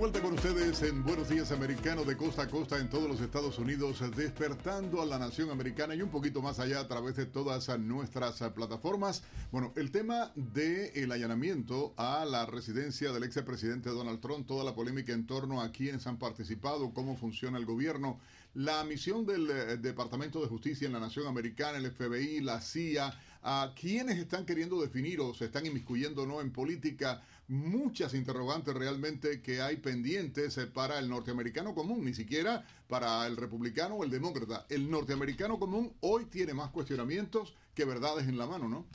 Vuelta con ustedes en Buenos Días Americano de costa a costa en todos los Estados Unidos, despertando a la nación americana y un poquito más allá a través de todas nuestras plataformas. Bueno, el tema del allanamiento a la residencia del ex presidente Donald Trump, toda la polémica en torno a quiénes han participado, cómo funciona el gobierno, la misión del eh, Departamento de Justicia en la nación americana, el FBI, la CIA, a quienes están queriendo definir o se están inmiscuyendo no en política muchas interrogantes realmente que hay pendientes eh, para el norteamericano común, ni siquiera para el republicano o el demócrata. El norteamericano común hoy tiene más cuestionamientos que verdades en la mano, ¿no?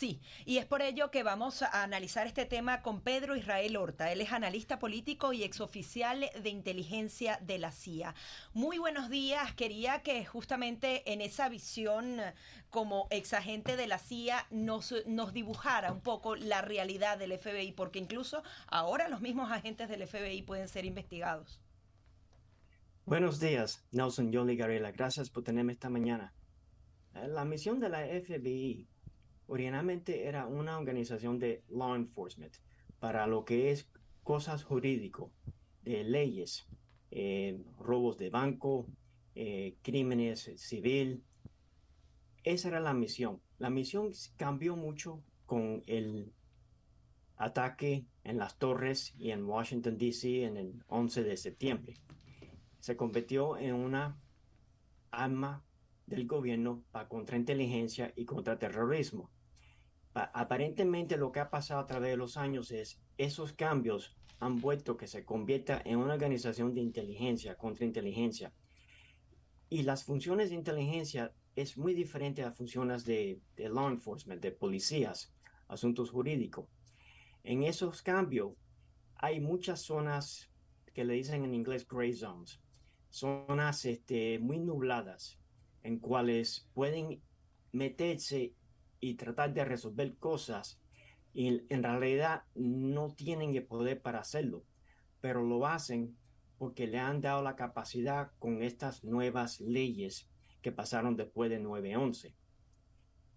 Sí, y es por ello que vamos a analizar este tema con Pedro Israel Horta. Él es analista político y exoficial de inteligencia de la CIA. Muy buenos días. Quería que justamente en esa visión como exagente de la CIA nos, nos dibujara un poco la realidad del FBI, porque incluso ahora los mismos agentes del FBI pueden ser investigados. Buenos días, Nelson Yoli Garela. Gracias por tenerme esta mañana. Eh, la misión de la FBI originalmente era una organización de law enforcement para lo que es cosas jurídico, de leyes, eh, robos de banco, eh, crímenes civil. Esa era la misión. La misión cambió mucho con el ataque en las torres y en Washington, D.C. en el 11 de septiembre. Se convirtió en una arma del gobierno para contrainteligencia y contraterrorismo aparentemente lo que ha pasado a través de los años es esos cambios han vuelto que se convierta en una organización de inteligencia, contrainteligencia. Y las funciones de inteligencia es muy diferente a las funciones de, de law enforcement, de policías, asuntos jurídicos. En esos cambios hay muchas zonas que le dicen en inglés gray zones, zonas este, muy nubladas en cuales pueden meterse y tratar de resolver cosas y en realidad no tienen el poder para hacerlo, pero lo hacen porque le han dado la capacidad con estas nuevas leyes que pasaron después de 9-11.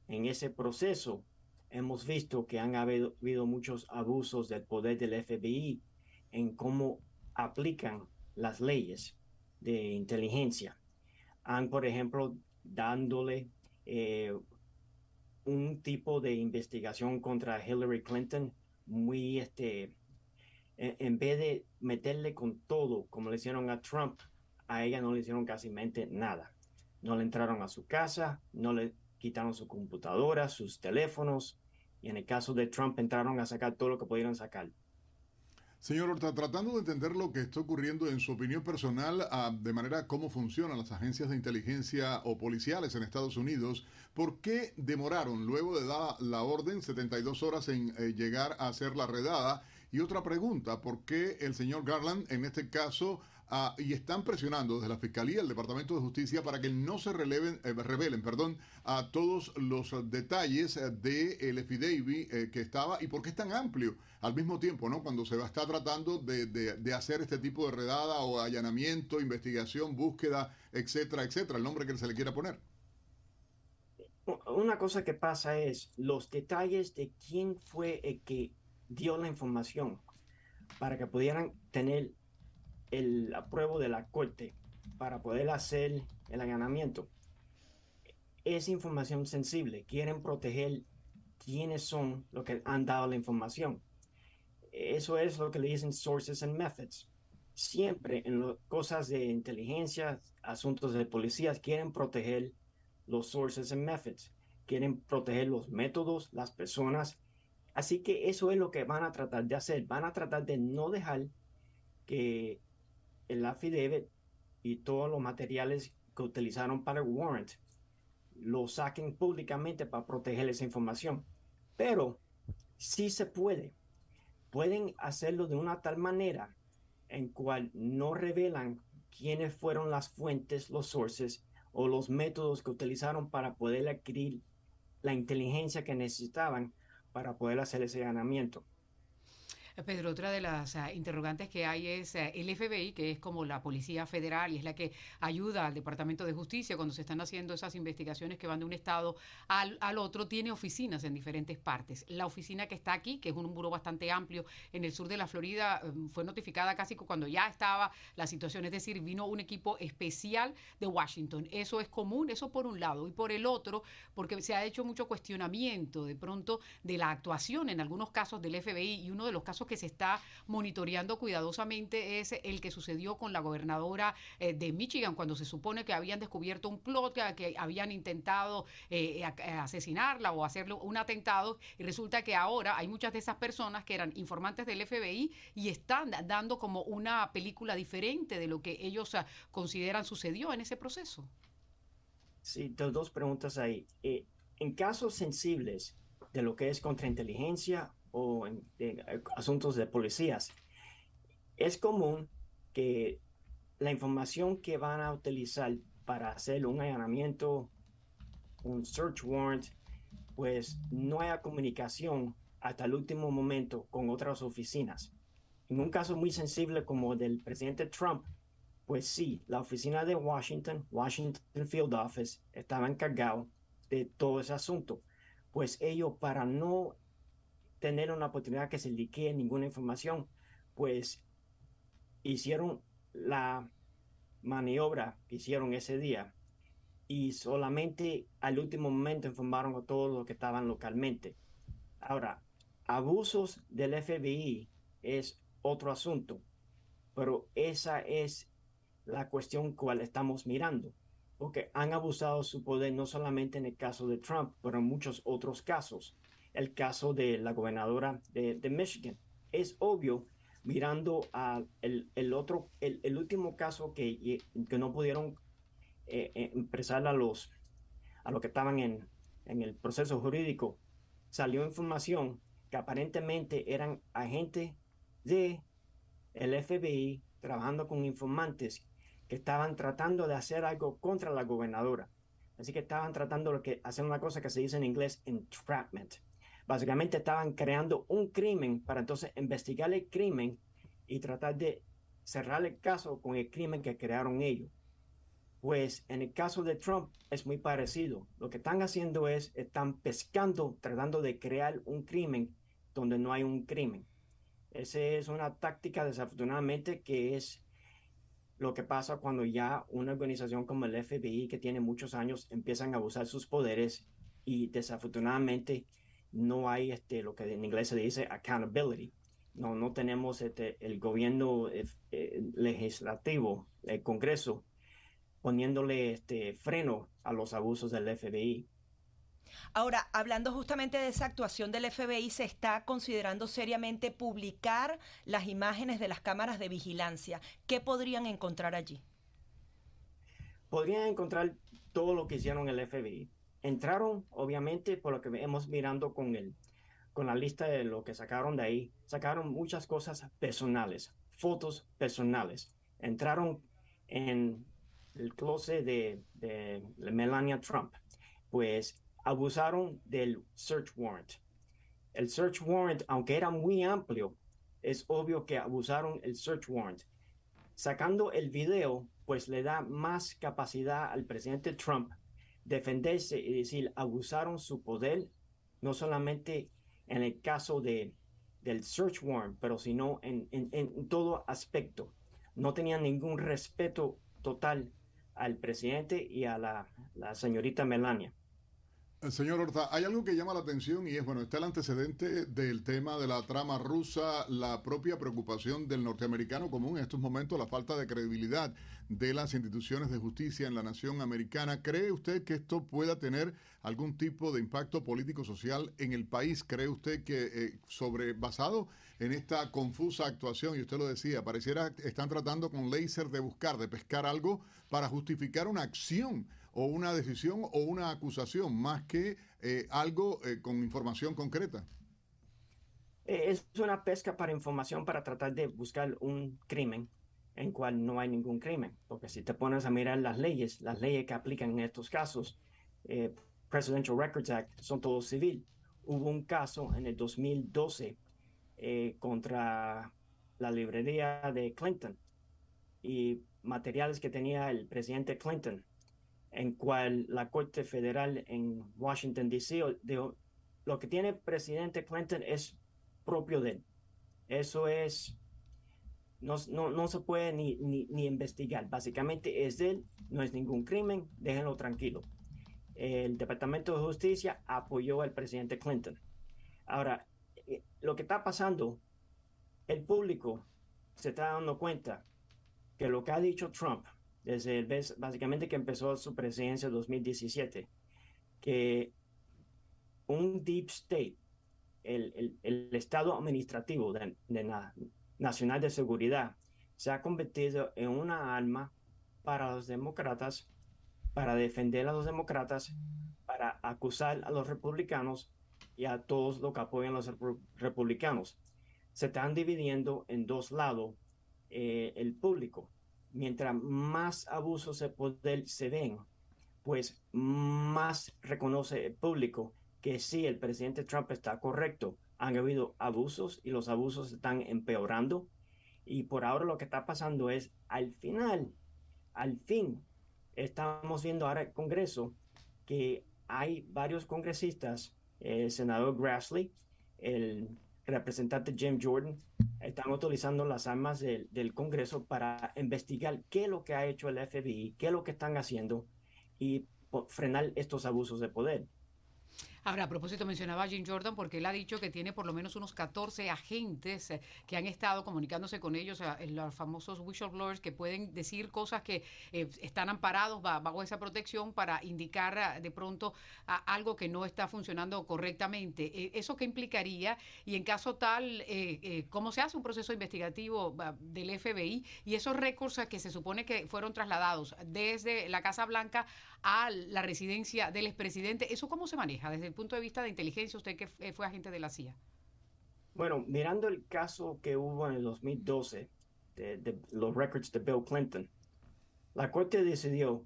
En ese proceso hemos visto que han habido, habido muchos abusos del poder del FBI en cómo aplican las leyes de inteligencia. Han, por ejemplo, dándole eh, un tipo de investigación contra Hillary Clinton muy, este, en, vez de meterle con todo, como le hicieron a Trump, a ella no le hicieron casi nada. No le entraron a su casa, no le quitaron su computadora, sus teléfonos, y en el caso de Trump entraron a sacar todo lo que pudieran sacar. Señor Horta, tratando de entender lo que está ocurriendo en su opinión personal, ah, de manera cómo funcionan las agencias de inteligencia o policiales en Estados Unidos, ¿por qué demoraron luego de dar la orden 72 horas en eh, llegar a hacer la redada? Y otra pregunta, ¿por qué el señor Garland en este caso Ah, y están presionando desde la Fiscalía, el Departamento de Justicia, para que no se releven, eh, revelen perdón, a todos los detalles del de el affidavit eh, que estaba y por qué es tan amplio al mismo tiempo, ¿no? Cuando se va a estar tratando de, de, hacer este tipo de redada o allanamiento, investigación, búsqueda, etcétera, etcétera, el nombre que se le quiera poner. Una cosa que pasa es los detalles de quién fue el que dio la información para que pudieran tener el apruebo de la corte para poder hacer el allanamiento. Es información sensible. Quieren proteger quiénes son los que han dado la información. Eso es lo que le dicen sources and methods. Siempre en cosas de inteligencia, asuntos de policías, quieren proteger los sources and methods. Quieren proteger los métodos, las personas. Así que eso es lo que van a tratar de hacer. Van a tratar de no dejar que el affidavit y todos los materiales que utilizaron para el warrant lo saquen públicamente para proteger esa información. Pero sí se puede. Pueden hacerlo de una tal manera en cual no revelan quiénes fueron las fuentes, los sources o los métodos que utilizaron para poder adquirir la inteligencia que necesitaban para poder hacer ese ganamiento. Pedro, otra de las ah, interrogantes que hay es ah, el FBI, que es como la Policía Federal y es la que ayuda al Departamento de Justicia cuando se están haciendo esas investigaciones que van de un estado al, al, otro, tiene oficinas en diferentes partes. La oficina que está aquí, que es un muro bastante amplio en el sur de la Florida, em, fue notificada casi cuando ya estaba la situación, es decir, vino un equipo especial de Washington. Eso es común, eso por un lado, y por el otro, porque se ha hecho mucho cuestionamiento de pronto de la actuación en algunos casos del FBI y uno de los casos que se está monitoreando cuidadosamente es el que sucedió con la gobernadora eh, de Michigan, cuando se supone que habían descubierto un plot, que, habían intentado eh, asesinarla o hacerle un atentado, y resulta que ahora hay muchas de esas personas que eran informantes del FBI y están dando como una película diferente de lo que ellos ah, consideran sucedió en ese proceso. Sí, dos preguntas ahí. Eh, en casos sensibles de lo que es contrainteligencia o en, asuntos de policías. Es común que la información que van a utilizar para hacer un allanamiento, un search warrant, pues no haya comunicación hasta el último momento con otras oficinas. En un caso muy sensible como el del presidente Trump, pues sí, la oficina de Washington, Washington Field Office, estaba encargado de todo ese asunto. Pues ellos, para no tener una oportunidad que se liquee ninguna información, pues hicieron la maniobra que hicieron ese día y solamente al último momento informaron a todos los que estaban localmente. Ahora, abusos del FBI es otro asunto, pero esa es la cuestión cual estamos mirando, porque han abusado su poder no solamente en el caso de Trump, pero en muchos otros casos el caso de la gobernadora de, Michigan. Es obvio, mirando al el, otro, el, último caso que, que no pudieron eh, eh, a los, a los que estaban en, en el proceso jurídico, salió información que aparentemente eran agentes de el FBI trabajando con informantes que estaban tratando de hacer algo contra la gobernadora. Así que estaban tratando de hacer una cosa que se dice en inglés entrapment. Básicamente estaban creando un crimen para entonces investigar el crimen y tratar de cerrar el caso con el crimen que crearon ellos. Pues en el caso de Trump es muy parecido. Lo que están haciendo es, están pescando, tratando de crear un crimen donde no hay un crimen. Esa es una táctica desafortunadamente que es lo que pasa cuando ya una organización como el FBI, que tiene muchos años, empiezan a abusar sus poderes y desafortunadamente no hay este, lo que en inglés se dice accountability. No, no tenemos este, el gobierno eh, legislativo, el Congreso, poniéndole este freno a los abusos del FBI. Ahora, hablando justamente de esa actuación del FBI, se está considerando seriamente publicar las imágenes de las cámaras de vigilancia. ¿Qué podrían encontrar allí? Podrían encontrar todo lo que hicieron el FBI entraron, obviamente, por lo que hemos mirando con el, con la lista de lo que sacaron de ahí, sacaron muchas cosas personales, fotos personales. Entraron en el closet de, de Melania Trump, pues abusaron del search warrant. El search warrant, aunque era muy amplio, es obvio que abusaron el search warrant. Sacando el video, pues le da más capacidad al presidente Trump defenderse y decir, abusaron su poder, no solamente en el caso de, del search warrant, pero sino en, en, todo aspecto. No tenían ningún respeto total al presidente y a la, la señorita Melania. Señor Horta, hay algo que llama la atención y es, bueno, está el antecedente del tema de la trama rusa, la propia preocupación del norteamericano común en estos momentos, la falta de credibilidad de las instituciones de justicia en la nación americana. ¿Cree usted que esto pueda tener algún tipo de impacto político-social en el país? ¿Cree usted que eh, sobre basado en esta confusa actuación, y usted lo decía, pareciera están tratando con láser de buscar, de pescar algo para justificar una acción? O una decisión o una acusación, más que eh, algo eh, con información concreta. Eh, es una pesca para información para tratar de buscar un crimen en cual no hay ningún crimen. Porque si te pones a mirar las leyes, las leyes que aplican en estos casos, Presidential Records Act, son todos civil. Hubo un caso en el 2012 contra la librería de Clinton y materiales que tenía el presidente Clinton en cual la Corte Federal en Washington, D.C. lo que tiene el presidente Clinton es propio de él. Eso es, no, no, se puede ni, ni, investigar. Básicamente es de él, no es ningún crimen, déjenlo tranquilo. El Departamento de Justicia apoyó al presidente Clinton. Ahora, eh, lo que está pasando, el público se está dando cuenta que lo que ha dicho Trump desde el, básicamente que empezó su presidencia en 2017, que un deep state, el, el, Estado Administrativo de, Nacional de Seguridad, se ha convertido en una arma para los demócratas, para defender a los demócratas, para acusar a los republicanos y a todos los que apoyan a los republicanos. Se están dividiendo en dos lados eh, el público mientras más abusos de poder se ven, pues más reconoce el público que sí, el presidente Trump está correcto. Han habido abusos y los abusos están empeorando. Y por ahora lo que está pasando es, al final, al fin, estamos viendo ahora el Congreso que hay varios congresistas, el senador Grassley, el representante Jim Jordan, están utilizando las armas del, del, Congreso para investigar qué es lo que ha hecho el FBI, qué es lo que están haciendo y frenar estos abusos de poder. Ahora, a propósito, mencionaba a Jim Jordan porque él ha dicho que tiene por lo menos unos 14 agentes eh, que han estado comunicándose con ellos, los famosos whistleblowers, que pueden decir cosas que eh, están amparados bajo esa protección para indicar de pronto algo que no está funcionando correctamente. Eh, ¿Eso qué implicaría? Y en caso tal, ¿cómo se hace un proceso investigativo del FBI y esos récords que se supone que fueron trasladados desde la Casa Blanca a la residencia del expresidente? ¿Eso cómo se maneja desde punto de vista de inteligencia, usted que fue agente de la CIA? Bueno, mirando el caso que hubo en el 2012 de, los records de Bill Clinton, la Corte decidió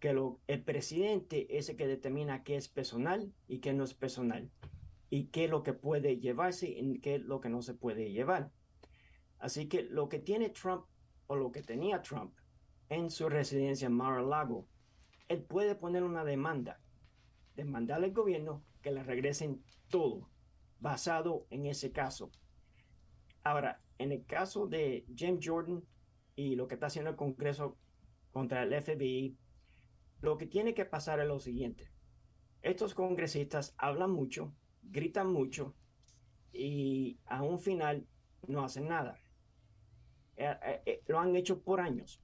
que lo, el presidente es el que determina qué es personal y qué no es personal, y qué es lo que puede llevarse y qué es lo que no se puede llevar. Así que lo que tiene Trump o lo que tenía Trump en su residencia en Mar-a-Lago, él puede poner una demanda demandarle al gobierno que le regresen todo basado en ese caso. Ahora, en el caso de Jim Jordan y lo que está haciendo el Congreso contra el FBI, lo que tiene que pasar es lo siguiente. Estos congresistas hablan mucho, gritan mucho y a un final no hacen nada. Eh, eh, eh, lo han hecho por años.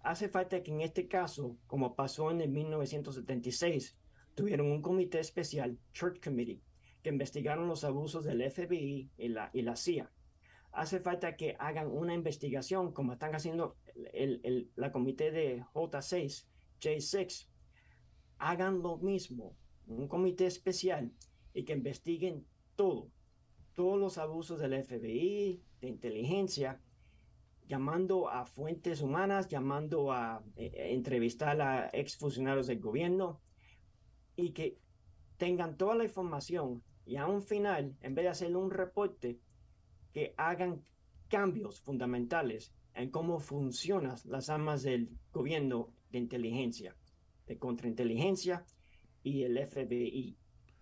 Hace falta que en este caso, como pasó en el 1976, tuvieron un comité especial, Church Committee, que investigaron los abusos del FBI y la, y la CIA. Hace falta que hagan una investigación, como están haciendo el, el, la comité de J6, J6. Hagan lo mismo, un comité especial y que investiguen todo, todos los abusos del FBI, de inteligencia, llamando a fuentes humanas, llamando a eh, entrevistar a exfuncionarios del gobierno, y que tengan toda la información y a un final, en vez de hacer un reporte, que hagan cambios fundamentales en cómo funcionan las armas del gobierno de inteligencia, de contrainteligencia y el FBI.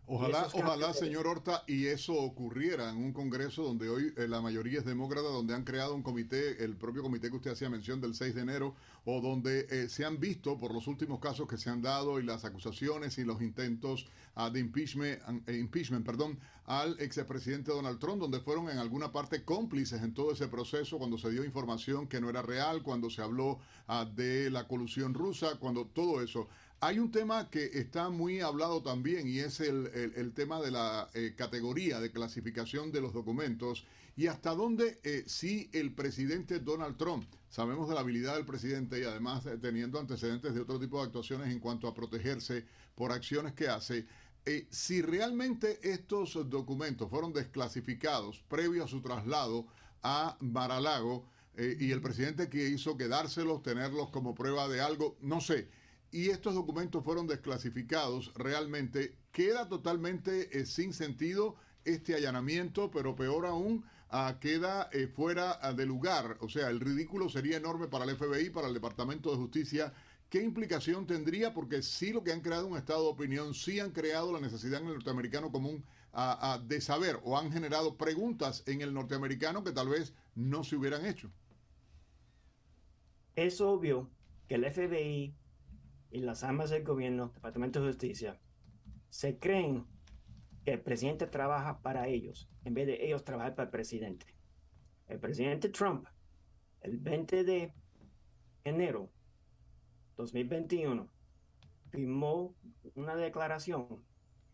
Ojalá, ojalá, señor Horta, y eso ocurriera en un Congreso donde hoy eh, la mayoría es demócrata, donde han creado un comité, el propio comité que usted hacía mención del 6 de enero, o donde eh, se han visto por los últimos casos que se han dado y las acusaciones y los intentos uh, de impeachment, eh, impeachment perdón, al expresidente Donald Trump, donde fueron en alguna parte cómplices en todo ese proceso, cuando se dio información que no era real, cuando se habló uh, de la colusión rusa, cuando todo eso. Hay un tema que está muy hablado también y es el, el, tema de la eh, categoría de clasificación de los documentos y hasta dónde eh, si el presidente Donald Trump, sabemos de la habilidad del presidente y además eh, teniendo antecedentes de otro tipo de actuaciones en cuanto a protegerse por acciones que hace, si realmente estos documentos fueron desclasificados previo a su traslado a Mar-a-Lago y el presidente que hizo quedárselos, tenerlos como prueba de algo, no sé y estos documentos fueron desclasificados, realmente queda totalmente eh, sin sentido este allanamiento, pero peor aún, ah, queda eh, fuera ah, de lugar. O sea, el ridículo sería enorme para el FBI, para el Departamento de Justicia. ¿Qué implicación tendría? Porque sí lo que han creado un estado de opinión, sí han creado la necesidad en el norteamericano común ah, de saber o han generado preguntas en el norteamericano que tal vez no se hubieran hecho. Es obvio que el FBI y las armas del gobierno, Departamento de Justicia, se creen que el presidente trabaja para ellos en vez de ellos trabajar para el presidente. El presidente Trump, el 20 de enero 2021, firmó una declaración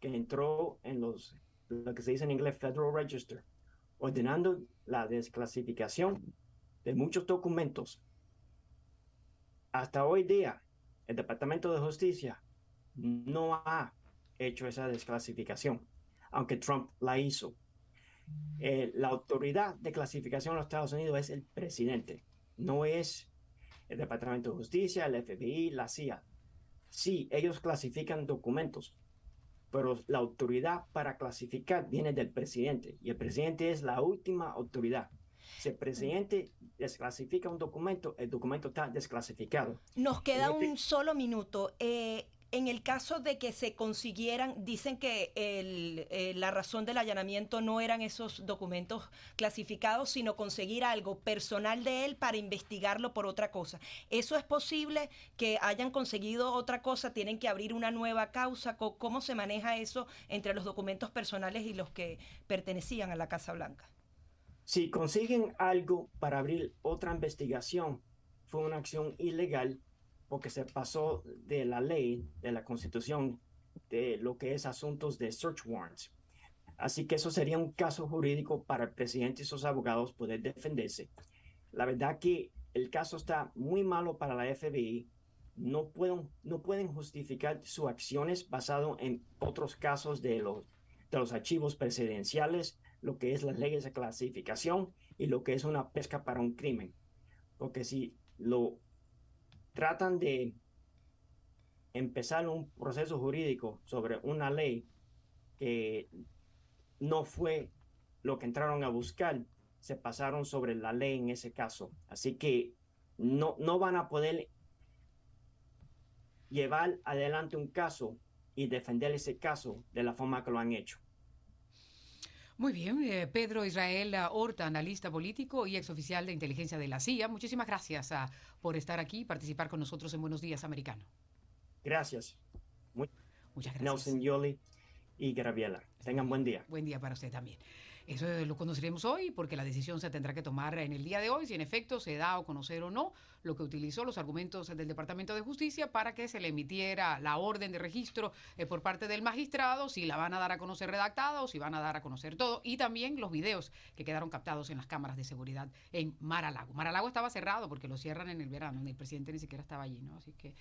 que entró en los, lo que se dice en inglés Federal Register, ordenando la desclasificación de muchos documentos. Hasta hoy día, el Departamento de Justicia no ha hecho esa desclasificación, aunque Trump la hizo. Eh, la autoridad de clasificación en los Estados Unidos es el presidente, no es el Departamento de Justicia, el FBI, la CIA. Sí, ellos clasifican documentos, pero la autoridad para clasificar viene del presidente y el presidente es la última autoridad. Si el presidente desclasifica un documento, el documento está desclasificado. Nos queda un solo minuto. Eh, en el caso de que se consiguieran, dicen que eh, la razón del allanamiento no eran esos documentos clasificados, sino conseguir algo personal de él para investigarlo por otra cosa. ¿Eso es posible que hayan conseguido otra cosa? ¿Tienen que abrir una nueva causa? ¿Cómo se maneja eso entre los documentos personales y los que pertenecían a la Casa Blanca? Si consiguen algo para abrir otra investigación, fue una acción ilegal porque se pasó de la ley, de la constitución, de lo que es asuntos de search warrants. Así que eso sería un caso jurídico para el presidente y sus abogados poder defenderse. La verdad que el caso está muy malo para la FBI. No pueden, justificar sus acciones basado en otros casos de los, de los archivos presidenciales lo que es las leyes de clasificación y lo que es una pesca para un crimen. Porque si lo tratan de empezar un proceso jurídico sobre una ley que no fue lo que entraron a buscar, se pasaron sobre la ley en ese caso. Así que no, no van a poder llevar adelante un caso y defender ese caso de la forma que lo han hecho. Muy bien, eh, Pedro Israel Horta, analista político y exoficial de inteligencia de la CIA. Muchísimas gracias ah, por estar aquí y participar con nosotros en Buenos Días Americano. Gracias. Muchas gracias. Nelson Yoli y Graviela. Tengan buen día. Buen día para usted también. Eso lo conoceremos hoy porque la decisión se tendrá que tomar en el día de hoy si en efecto se da a conocer o no lo que utilizó los argumentos del Departamento de Justicia para que se le emitiera la orden de registro eh, por parte del magistrado, si la van a dar a conocer redactada o si van a dar a conocer todo y también los videos que quedaron captados en las cámaras de seguridad en Mar-a-Lago. Mar-a-Lago estaba cerrado porque lo cierran en el verano, el presidente ni siquiera estaba allí, ¿no? Así que